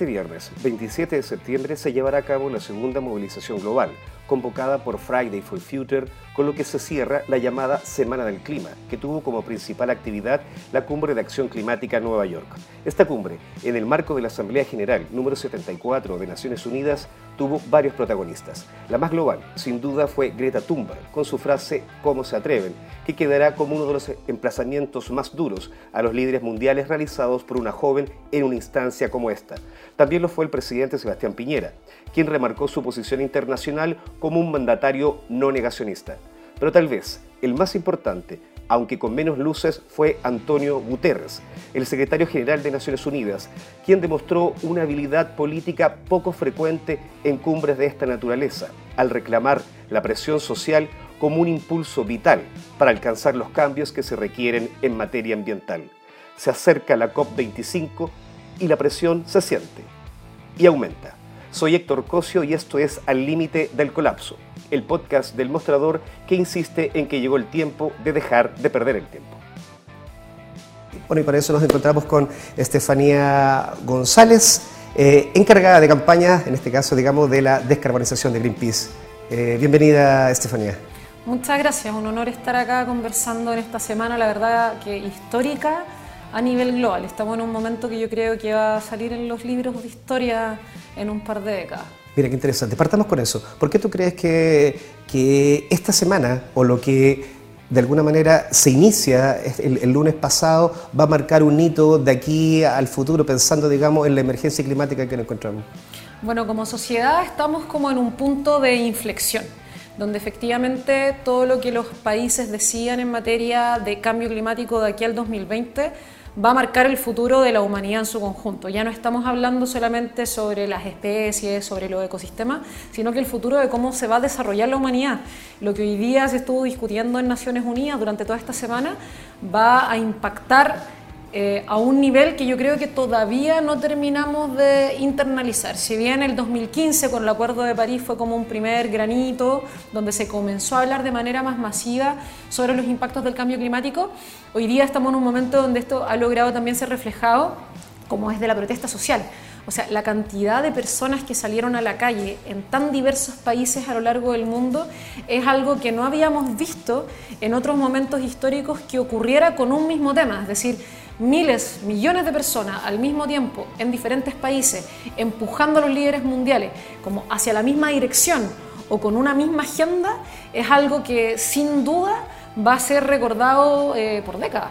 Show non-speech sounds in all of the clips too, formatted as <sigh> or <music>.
Este viernes, 27 de septiembre, se llevará a cabo la segunda movilización global, convocada por Friday for Future, con lo que se cierra la llamada Semana del Clima, que tuvo como principal actividad la Cumbre de Acción Climática en Nueva York. Esta cumbre, en el marco de la Asamblea General número 74 de Naciones Unidas, tuvo varios protagonistas. La más global, sin duda, fue Greta Thunberg, con su frase ¿Cómo se atreven?, que quedará como uno de los emplazamientos más duros a los líderes mundiales realizados por una joven en una instancia como esta. También lo fue el presidente Sebastián Piñera, quien remarcó su posición internacional como un mandatario no negacionista. Pero tal vez el más importante, aunque con menos luces, fue Antonio Guterres, el secretario general de Naciones Unidas, quien demostró una habilidad política poco frecuente en cumbres de esta naturaleza, al reclamar la presión social como un impulso vital para alcanzar los cambios que se requieren en materia ambiental. Se acerca la COP25 y la presión se siente y aumenta. Soy Héctor Cosio y esto es Al Límite del Colapso, el podcast del mostrador que insiste en que llegó el tiempo de dejar de perder el tiempo. Bueno, y para eso nos encontramos con Estefanía González, eh, encargada de campaña, en este caso, digamos, de la descarbonización de Greenpeace. Eh, bienvenida, Estefanía. Muchas gracias, un honor estar acá conversando en esta semana, la verdad que histórica a nivel global. Estamos en un momento que yo creo que va a salir en los libros de historia en un par de décadas. Mira, qué interesante. Partamos con eso. ¿Por qué tú crees que, que esta semana, o lo que de alguna manera se inicia el, el, lunes pasado, va a marcar un hito de aquí al futuro, pensando, digamos, en la emergencia climática que nos encontramos? Bueno, como sociedad estamos como en un punto de inflexión donde efectivamente todo lo que los países decían en materia de cambio climático de aquí al 2020 va a marcar el futuro de la humanidad en su conjunto. Ya no estamos hablando solamente sobre las especies, sobre los ecosistemas, sino que el futuro de cómo se va a desarrollar la humanidad. Lo que hoy día se estuvo discutiendo en Naciones Unidas durante toda esta semana va a impactar eh, a un nivel que yo creo que todavía no terminamos de internalizar. Si bien el 2015 con el Acuerdo de París fue como un primer granito donde se comenzó a hablar de manera más masiva sobre los impactos del cambio climático, hoy día estamos en un momento donde esto ha logrado también ser reflejado como es de la protesta social. O sea, la cantidad de personas que salieron a la calle en tan diversos países a lo largo del mundo es algo que no habíamos visto en otros momentos históricos que ocurriera con un mismo tema. Es decir, miles, millones de personas al mismo tiempo en diferentes países, empujando a los líderes mundiales como hacia la misma dirección o con una misma agenda, es algo que sin duda va a ser recordado eh, por décadas.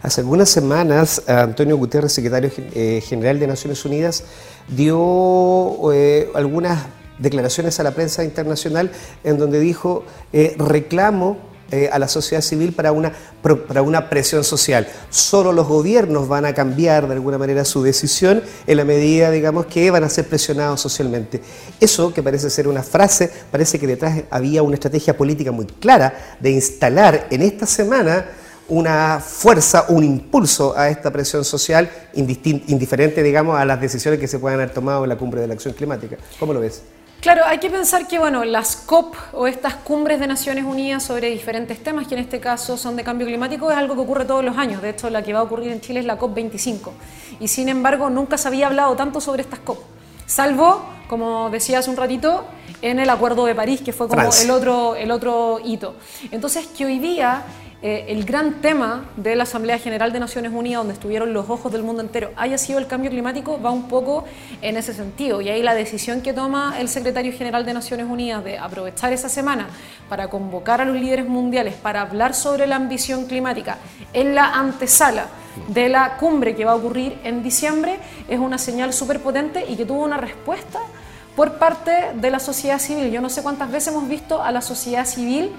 Hace algunas semanas, Antonio Guterres, secretario eh, general de Naciones Unidas, dio eh, algunas declaraciones a la prensa internacional en donde dijo, reclamo eh, a la sociedad civil para una, para una presión social. Solo los gobiernos van a cambiar de alguna manera su decisión en la medida, digamos, que van a ser presionados socialmente. Eso, que parece ser una frase, parece que detrás había una estrategia política muy clara de instalar en esta semana una fuerza, un impulso a esta presión social indiferente, digamos, a las decisiones que se puedan haber tomado en la cumbre de la acción climática. ¿Cómo lo ves? Claro, hay que pensar que bueno, las COP o estas cumbres de Naciones Unidas sobre diferentes temas, que en este caso son de cambio climático, es algo que ocurre todos los años. De hecho, la que va a ocurrir en Chile es la COP 25. Y sin embargo, nunca se había hablado tanto sobre estas COP. Salvo, como decía hace un ratito, en el Acuerdo de París, que fue como el otro, el otro hito. Entonces, que hoy día eh, el gran tema de la Asamblea General de Naciones Unidas, donde estuvieron los ojos del mundo entero, haya sido el cambio climático, va un poco en ese sentido. Y ahí la decisión que toma el secretario general de Naciones Unidas de aprovechar esa semana para convocar a los líderes mundiales para hablar sobre la ambición climática en la antesala de la cumbre que va a ocurrir en diciembre es una señal súper potente y que tuvo una respuesta por parte de la sociedad civil. Yo no sé cuántas veces hemos visto a la sociedad civil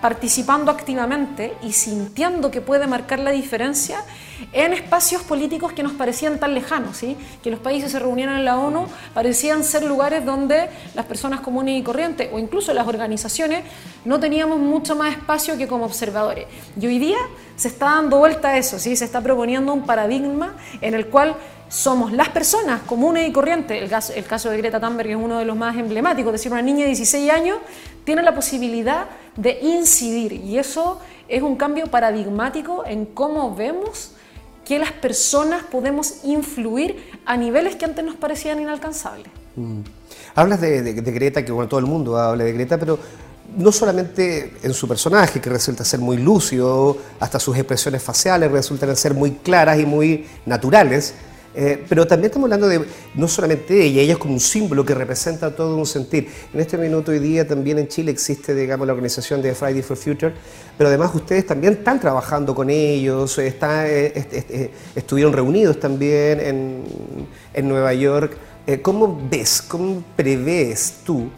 participando activamente y sintiendo que puede marcar la diferencia en espacios políticos que nos parecían tan lejanos, que los países se reunieran en la ONU parecían ser lugares donde las personas comunes y corrientes o incluso las organizaciones no teníamos mucho más espacio que como observadores. Y hoy día se está dando vuelta a eso, ¿sí? se está proponiendo un paradigma en el cual somos las personas comunes y corrientes. El caso, de Greta Thunberg es uno de los más emblemáticos, es decir, una niña de 16 años tiene la posibilidad de incidir y eso es un cambio paradigmático en cómo vemos que las personas podemos influir a niveles que antes nos parecían inalcanzables. Mm. Hablas de, Greta, que bueno, todo el mundo habla de Greta, pero no solamente en su personaje, que resulta ser muy lúcido, hasta sus expresiones faciales resultan ser muy claras y muy naturales, eh, pero también estamos hablando de no solamente de ella, ella es como un símbolo que representa todo un sentir. En este minuto hoy día también en Chile existe, digamos, la organización de Friday for Future, pero además ustedes también están trabajando con ellos, está, eh, estuvieron reunidos también en, en Nueva York. Eh, ¿Cómo ves, cómo prevés tú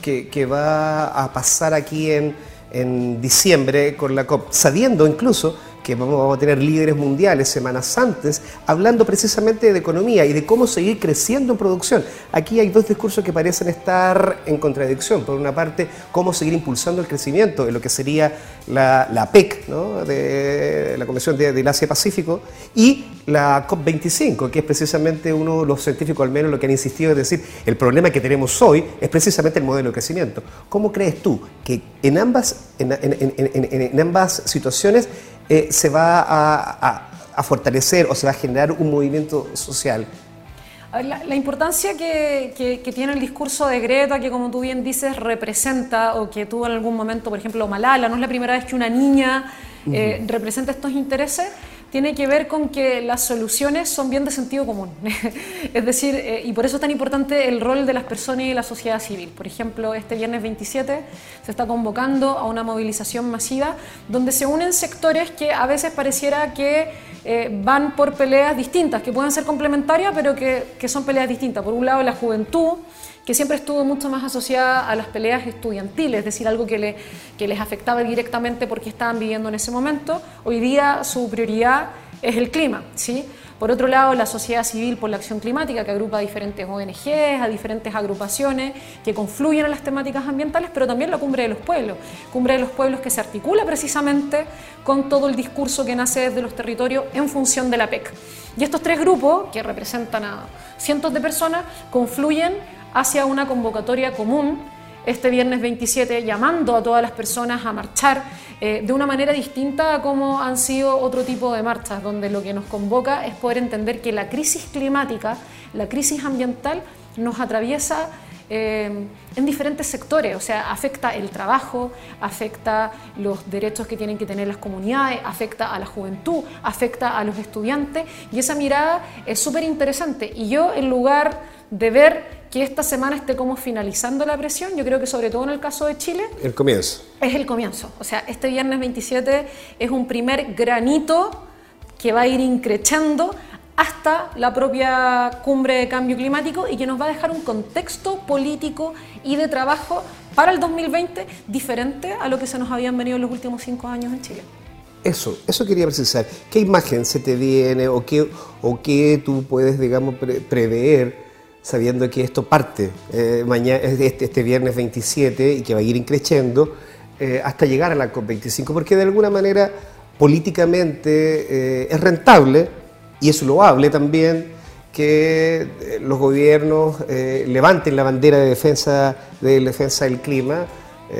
que, va a pasar aquí en, en diciembre con la COP, sabiendo incluso que vamos a tener líderes mundiales semanas antes, hablando precisamente de economía y de cómo seguir creciendo en producción. Aquí hay dos discursos que parecen estar en contradicción. Por una parte, cómo seguir impulsando el crecimiento en lo que sería la, PEC, de la Convención del Asia-Pacífico, y la COP25, que es precisamente uno de los científicos al menos lo que han insistido, es decir, el problema que tenemos hoy es precisamente el modelo de crecimiento. ¿Cómo crees tú que en ambas, en ambas situaciones eh, se va a, fortalecer o se va a generar un movimiento social? La, importancia que, tiene el discurso de Greta, que como tú bien dices, representa, o que tuvo en algún momento, por ejemplo, Malala, no es la primera vez que una niña eh, representa estos intereses, tiene que ver con que las soluciones son bien de sentido común. <laughs> es decir, eh, y por eso es tan importante el rol de las personas y la sociedad civil. Por ejemplo, este viernes 27 se está convocando a una movilización masiva donde se unen sectores que a veces pareciera que eh, van por peleas distintas, que pueden ser complementarias, pero que, son peleas distintas. Por un lado, la juventud que siempre estuvo mucho más asociada a las peleas estudiantiles, es decir, algo que, que les afectaba directamente porque estaban viviendo en ese momento. Hoy día su prioridad es el clima, ¿sí? Por otro lado, la sociedad civil por la acción climática, que agrupa a diferentes ONGs, a diferentes agrupaciones que confluyen en las temáticas ambientales, pero también la Cumbre de los Pueblos. Cumbre de los Pueblos que se articula precisamente con todo el discurso que nace desde los territorios en función de la PEC. Y estos tres grupos, que representan a cientos de personas, confluyen hacia una convocatoria común este viernes 27, llamando a todas las personas a marchar eh, de una manera distinta a como han sido otro tipo de marchas, donde lo que nos convoca es poder entender que la crisis climática, la crisis ambiental, nos atraviesa eh, en diferentes sectores, o sea, afecta el trabajo, afecta los derechos que tienen que tener las comunidades, afecta a la juventud, afecta a los estudiantes, y esa mirada es súper interesante. Y yo, en lugar de ver que esta semana esté como finalizando la presión, yo creo que sobre todo en el caso de Chile... El comienzo. Es el comienzo. O sea, este viernes 27 es un primer granito que va a ir increchando hasta la propia cumbre de cambio climático y que nos va a dejar un contexto político y de trabajo para el 2020 diferente a lo que se nos habían venido en los últimos cinco años en Chile. Eso, eso quería precisar. ¿Qué imagen se te viene o qué, o qué tú puedes, digamos, prever sabiendo que esto parte eh, mañana, este, este, viernes 27 y que va a ir increciendo eh, hasta llegar a la COP25, porque de alguna manera políticamente eh, es rentable y es loable también que los gobiernos levanten la bandera de defensa, de defensa del clima.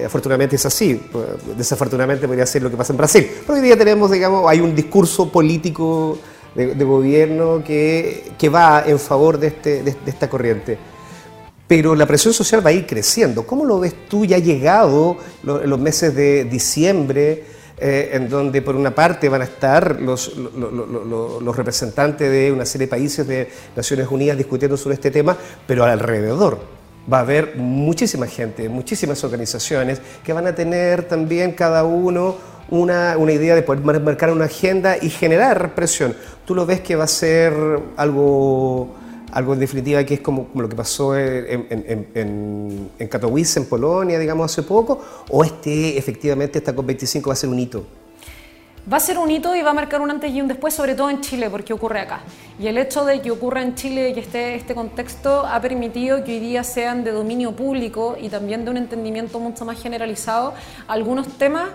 afortunadamente es así, pues, desafortunadamente podría ser lo que pasa en Brasil. Pero hoy día tenemos, digamos, hay un discurso político de, gobierno que, que, va en favor de, este, de, esta corriente. Pero la presión social va a ir creciendo. ¿Cómo lo ves tú ya llegado los meses de diciembre, eh, en donde por una parte van a estar los, los, representantes de una serie de países de Naciones Unidas discutiendo sobre este tema, pero alrededor va a haber muchísima gente, muchísimas organizaciones que van a tener también cada uno una, idea de poder marcar una agenda y generar presión. ¿Tú lo ves que va a ser algo, algo en definitiva que es como, lo que pasó en, en, en, Katowice, en Polonia, digamos, hace poco? ¿O este, efectivamente esta COP25 va a ser un hito? Va a ser un hito y va a marcar un antes y un después, sobre todo en Chile, porque ocurre acá. Y el hecho de que ocurra en Chile y que esté este contexto ha permitido que hoy día sean de dominio público y también de un entendimiento mucho más generalizado algunos temas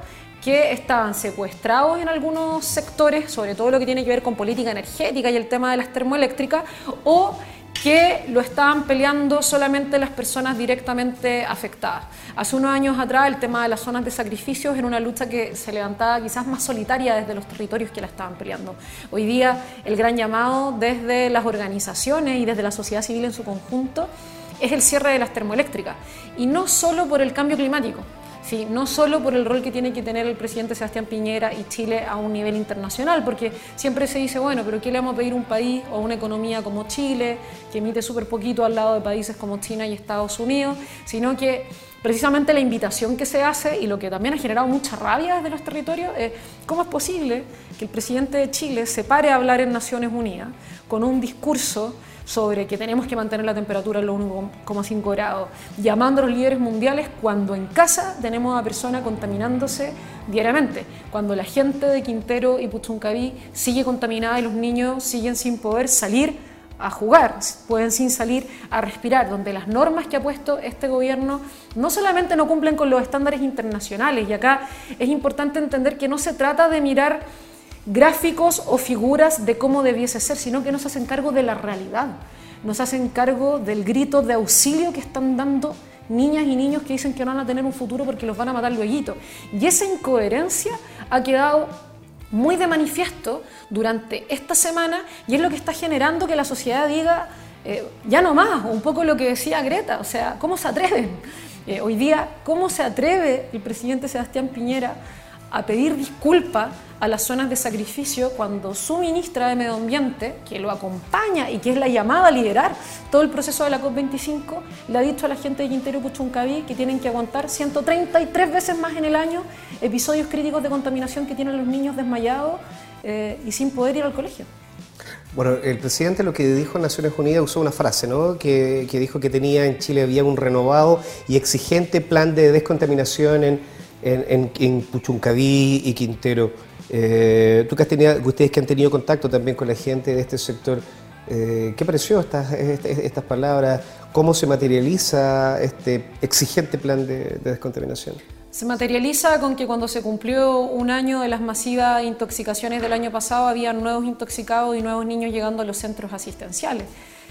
que estaban secuestrados en algunos sectores, sobre todo lo que tiene que ver con política energética y el tema de las termoeléctricas, o que lo estaban peleando solamente las personas directamente afectadas. Hace unos años atrás el tema de las zonas de sacrificios era una lucha que se levantaba quizás más solitaria desde los territorios que la estaban peleando. Hoy día el gran llamado desde las organizaciones y desde la sociedad civil en su conjunto es el cierre de las termoeléctricas. Y no solo por el cambio climático, ¿sí? no solo por el rol que tiene que tener el presidente Sebastián Piñera y Chile a un nivel internacional, porque siempre se dice, bueno, pero ¿qué le vamos a pedir a un país o una economía como Chile, que emite súper poquito al lado de países como China y Estados Unidos, sino que precisamente la invitación que se hace y lo que también ha generado mucha rabia desde los territorios es cómo es posible que el presidente de Chile se pare a hablar en Naciones Unidas con un discurso sobre que tenemos que mantener la temperatura en los 1,5 grados, llamando a los líderes mundiales cuando en casa tenemos a personas contaminándose diariamente, cuando la gente de Quintero y Puchuncaví sigue contaminada y los niños siguen sin poder salir a jugar, pueden sin salir a respirar, donde las normas que ha puesto este gobierno no solamente no cumplen con los estándares internacionales, y acá es importante entender que no se trata de mirar gráficos o figuras de cómo debiese ser, sino que nos hacen cargo de la realidad, nos hacen cargo del grito de auxilio que están dando niñas y niños que dicen que no van a tener un futuro porque los van a matar luego. Y esa incoherencia ha quedado muy de manifiesto durante esta semana y es lo que está generando que la sociedad diga, eh, ya no más, un poco lo que decía Greta, o sea, ¿cómo se atreven? Eh, hoy día, ¿cómo se atreve el presidente Sebastián Piñera a pedir disculpas a las zonas de sacrificio cuando su ministra de Medio Ambiente, que lo acompaña y que es la llamada a liderar todo el proceso de la COP25, le ha dicho a la gente de Quintero Puchuncaví que tienen que aguantar 133 veces más en el año episodios críticos de contaminación que tienen los niños desmayados eh, y sin poder ir al colegio. Bueno, el presidente lo que dijo en Naciones Unidas usó una frase, ¿no? Que, que dijo que tenía en Chile había un renovado y exigente plan de descontaminación en en, Puchuncaví y Quintero. Eh, tú que has tenido, ustedes que han tenido contacto también con la gente de este sector, eh, ¿qué pareció estas, estas palabras? ¿Cómo se materializa este exigente plan de, descontaminación? Se materializa con que cuando se cumplió un año de las masivas intoxicaciones del año pasado, había nuevos intoxicados y nuevos niños llegando a los centros asistenciales.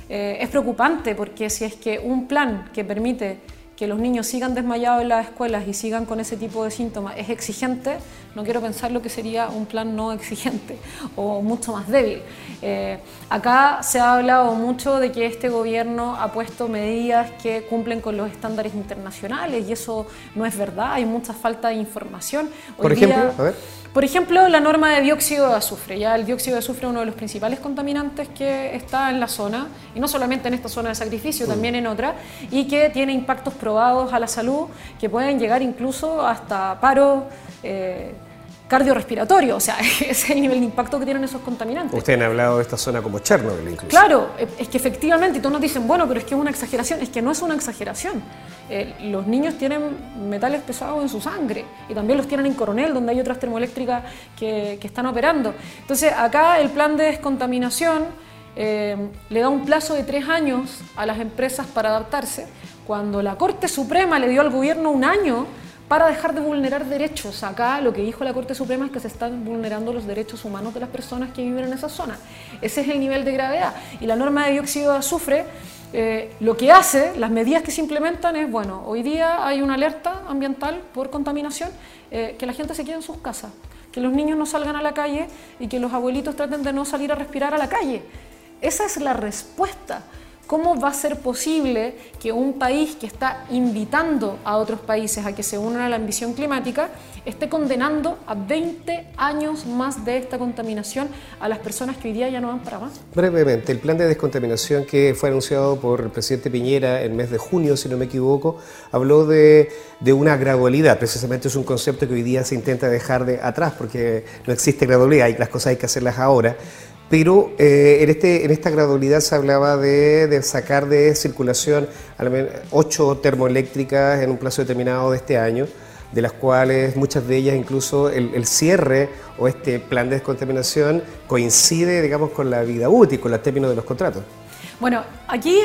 Eh, es preocupante porque si es que un plan que permite que los niños sigan desmayados en las escuelas y sigan con ese tipo de síntomas es exigente, no quiero pensar lo que sería un plan no exigente <laughs> o mucho más débil. Eh, acá se ha hablado mucho de que este gobierno ha puesto medidas que cumplen con los estándares internacionales y eso no es verdad, hay mucha falta de información. Por ejemplo, a ver. Por ejemplo, la norma de dióxido de azufre. Ya el dióxido de azufre es uno de los principales contaminantes que está en la zona, y no solamente en esta zona de sacrificio, también en otra, y que tiene impactos probados a la salud que pueden llegar incluso hasta paro. Eh, cardiorrespiratorio, o sea, <laughs> ese es el nivel de impacto que tienen esos contaminantes. Ustedes han hablado de esta zona como Chernobyl incluso. Claro, es que efectivamente, y todos nos dicen, bueno, pero es que es una exageración, es que no es una exageración. Eh, los niños tienen metales pesados en su sangre y también los tienen en Coronel, donde hay otras termoeléctricas que, están operando. Entonces, acá el plan de descontaminación eh, le da un plazo de tres años a las empresas para adaptarse, cuando la Corte Suprema le dio al gobierno un año para dejar de vulnerar derechos. Acá lo que dijo la Corte Suprema es que se están vulnerando los derechos humanos de las personas que viven en esa zona. Ese es el nivel de gravedad. Y la norma de dióxido de azufre eh, lo que hace, las medidas que se implementan es, bueno, hoy día hay una alerta ambiental por contaminación, eh, que la gente se quede en sus casas, que los niños no salgan a la calle y que los abuelitos traten de no salir a respirar a la calle. Esa es la respuesta. ¿Cómo va a ser posible que un país que está invitando a otros países a que se unan a la ambición climática esté condenando a 20 años más de esta contaminación a las personas que hoy día ya no van para más? Brevemente, el plan de descontaminación que fue anunciado por el presidente Piñera en el mes de junio, si no me equivoco, habló de, una gradualidad. Precisamente es un concepto que hoy día se intenta dejar de atrás porque no existe gradualidad y las cosas hay que hacerlas ahora pero eh, en, este, en esta gradualidad se hablaba de, sacar de circulación ocho termoeléctricas en un plazo determinado de este año, de las cuales muchas de ellas incluso el, cierre o este plan de descontaminación coincide, digamos, con la vida útil, con los términos de los contratos. Bueno, aquí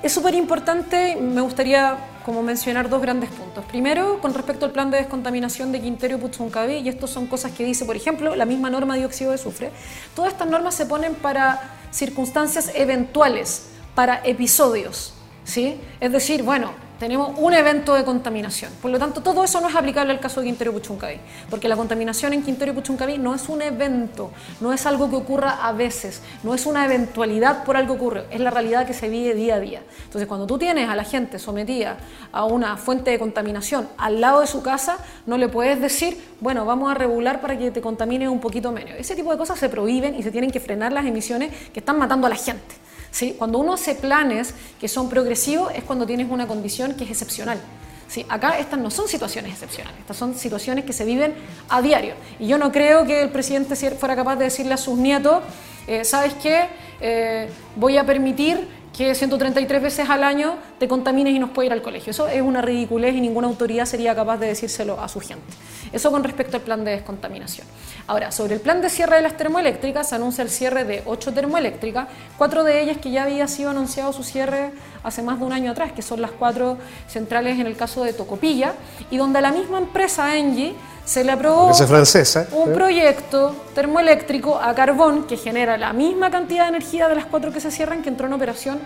es súper importante, me gustaría como mencionar dos grandes puntos. Primero, con respecto al plan de descontaminación de Quintero y Puchuncaví, y esto son cosas que dice, por ejemplo, la misma norma de dióxido de azufre. Todas estas normas se ponen para circunstancias eventuales para episodios. ¿sí? Es decir, bueno, tenemos un evento de contaminación. Por lo tanto, todo eso no es aplicable al caso de Quintero Puchuncaví, porque la contaminación en Quintero Puchuncaví no es un evento, no es algo que ocurra a veces, no es una eventualidad por algo que ocurre, es la realidad que se vive día a día. Entonces, cuando tú tienes a la gente sometida a una fuente de contaminación al lado de su casa, no le puedes decir, bueno, vamos a regular para que te contamine un poquito menos. Ese tipo de cosas se prohíben y se tienen que frenar las emisiones que están matando a la gente. ¿Sí? Cuando uno hace planes que son progresivos es cuando tienes una condición que es excepcional. ¿sí? Acá estas no son situaciones excepcionales, estas son situaciones que se viven a diario. Y yo no creo que el presidente fuera capaz de decirle a sus nietos, eh, ¿sabes qué? Eh, voy a permitir que 133 veces al año te contamines y no puedes ir al colegio. Eso es una ridiculez y ninguna autoridad sería capaz de decírselo a su gente. Eso con respecto al plan de descontaminación. Ahora, sobre el plan de cierre de las termoeléctricas, se anuncia el cierre de ocho termoeléctricas, cuatro de ellas que ya había sido anunciado su cierre hace más de un año atrás, que son las cuatro centrales en el caso de Tocopilla, y donde la misma empresa Engie se le aprobó francesa, un proyecto termoeléctrico a carbón que genera la misma cantidad de energía de las cuatro que se cierran que entró en operación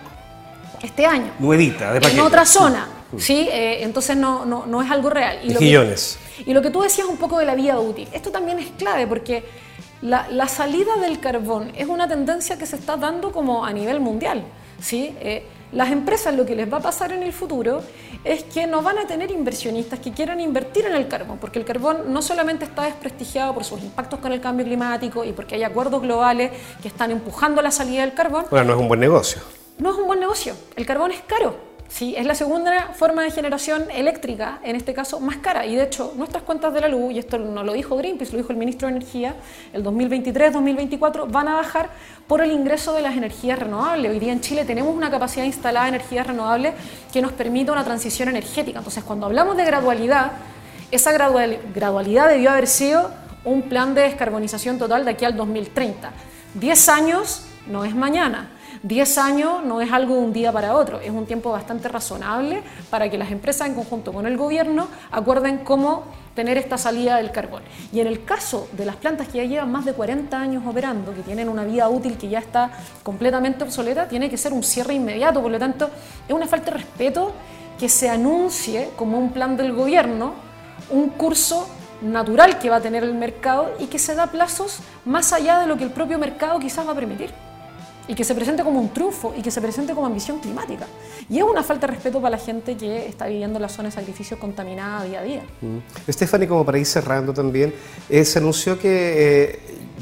este año. Nuevita, de En otra zona, ¿sí? Eh, entonces no, no, no, es algo real. Y, lo Que, y lo que tú decías un poco de la vida útil, esto también es clave porque la, la, salida del carbón es una tendencia que se está dando como a nivel mundial, ¿sí? Eh, las empresas lo que les va a pasar en el futuro es que no van a tener inversionistas que quieran invertir en el carbón, porque el carbón no solamente está desprestigiado por sus impactos con el cambio climático y porque hay acuerdos globales que están empujando la salida del carbón. Bueno, no es un buen negocio. No es un buen negocio. El carbón es caro. Sí, es la segunda forma de generación eléctrica, en este caso más cara. Y de hecho, nuestras cuentas de la luz, y esto no lo dijo Greenpeace, lo dijo el ministro de Energía, el 2023-2024 van a bajar por el ingreso de las energías renovables. Hoy día en Chile tenemos una capacidad instalada de energías renovables que nos permite una transición energética. Entonces, cuando hablamos de gradualidad, esa gradualidad debió haber sido un plan de descarbonización total de aquí al 2030. Diez años no es mañana. 10 años no es algo de un día para otro, es un tiempo bastante razonable para que las empresas en conjunto con el gobierno acuerden cómo tener esta salida del carbón. Y en el caso de las plantas que ya llevan más de 40 años operando, que tienen una vida útil que ya está completamente obsoleta, tiene que ser un cierre inmediato. Por lo tanto, es una falta de respeto que se anuncie como un plan del gobierno un curso natural que va a tener el mercado y que se da plazos más allá de lo que el propio mercado quizás va a permitir y que se presente como un triunfo y que se presente como ambición climática. Y es una falta de respeto para la gente que está viviendo en la zona de sacrificio contaminada día a día. Mm. Stephanie, como para ir cerrando también, eh, se anunció que, eh,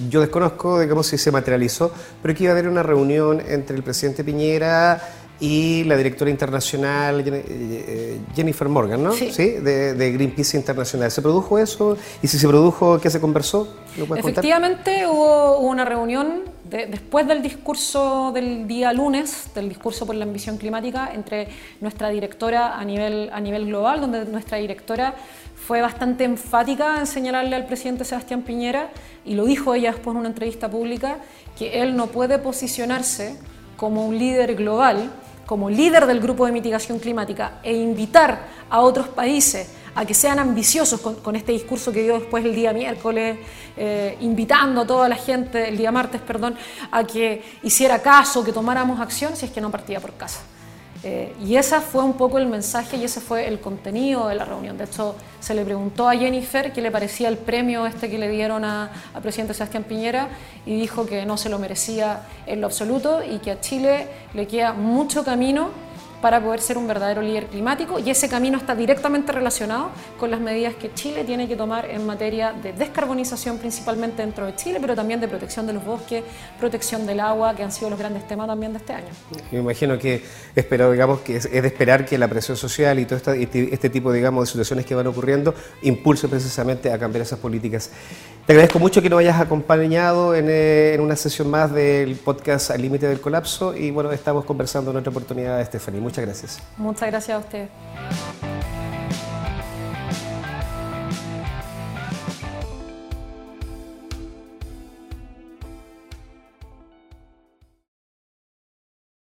yo desconozco, digamos, si se materializó, pero que iba a haber una reunión entre el presidente Piñera y la directora internacional eh, Jennifer Morgan, ¿no? Sí. De, Greenpeace Internacional. ¿Se produjo eso? Y si se produjo, ¿qué se conversó? Efectivamente, hubo una reunión después del discurso del día lunes, del discurso por la ambición climática, entre nuestra directora a nivel, a nivel global, donde nuestra directora fue bastante enfática en señalarle al presidente Sebastián Piñera, y lo dijo ella después en una entrevista pública, que él no puede posicionarse como un líder global, como líder del grupo de mitigación climática, e invitar a otros países a que sean ambiciosos con, este discurso que dio después el día miércoles, eh, invitando a toda la gente, el día martes, perdón, a que hiciera caso, que tomáramos acción si es que no partía por casa. Eh, y ese fue un poco el mensaje y ese fue el contenido de la reunión. De hecho, se le preguntó a Jennifer qué le parecía el premio este que le dieron al presidente Sebastián Piñera y dijo que no se lo merecía en lo absoluto y que a Chile le queda mucho camino para poder ser un verdadero líder climático y ese camino está directamente relacionado con las medidas que Chile tiene que tomar en materia de descarbonización principalmente dentro de Chile, pero también de protección de los bosques, protección del agua, que han sido los grandes temas también de este año. Me imagino que espero, digamos, que es, de esperar que la presión social y todo este, este, tipo, digamos, de situaciones que van ocurriendo impulse precisamente a cambiar esas políticas. Te agradezco mucho que nos hayas acompañado en, eh, en una sesión más del podcast Al Límite del Colapso y bueno, estamos conversando en otra oportunidad, Stephanie. Muchas gracias. Muchas gracias a usted.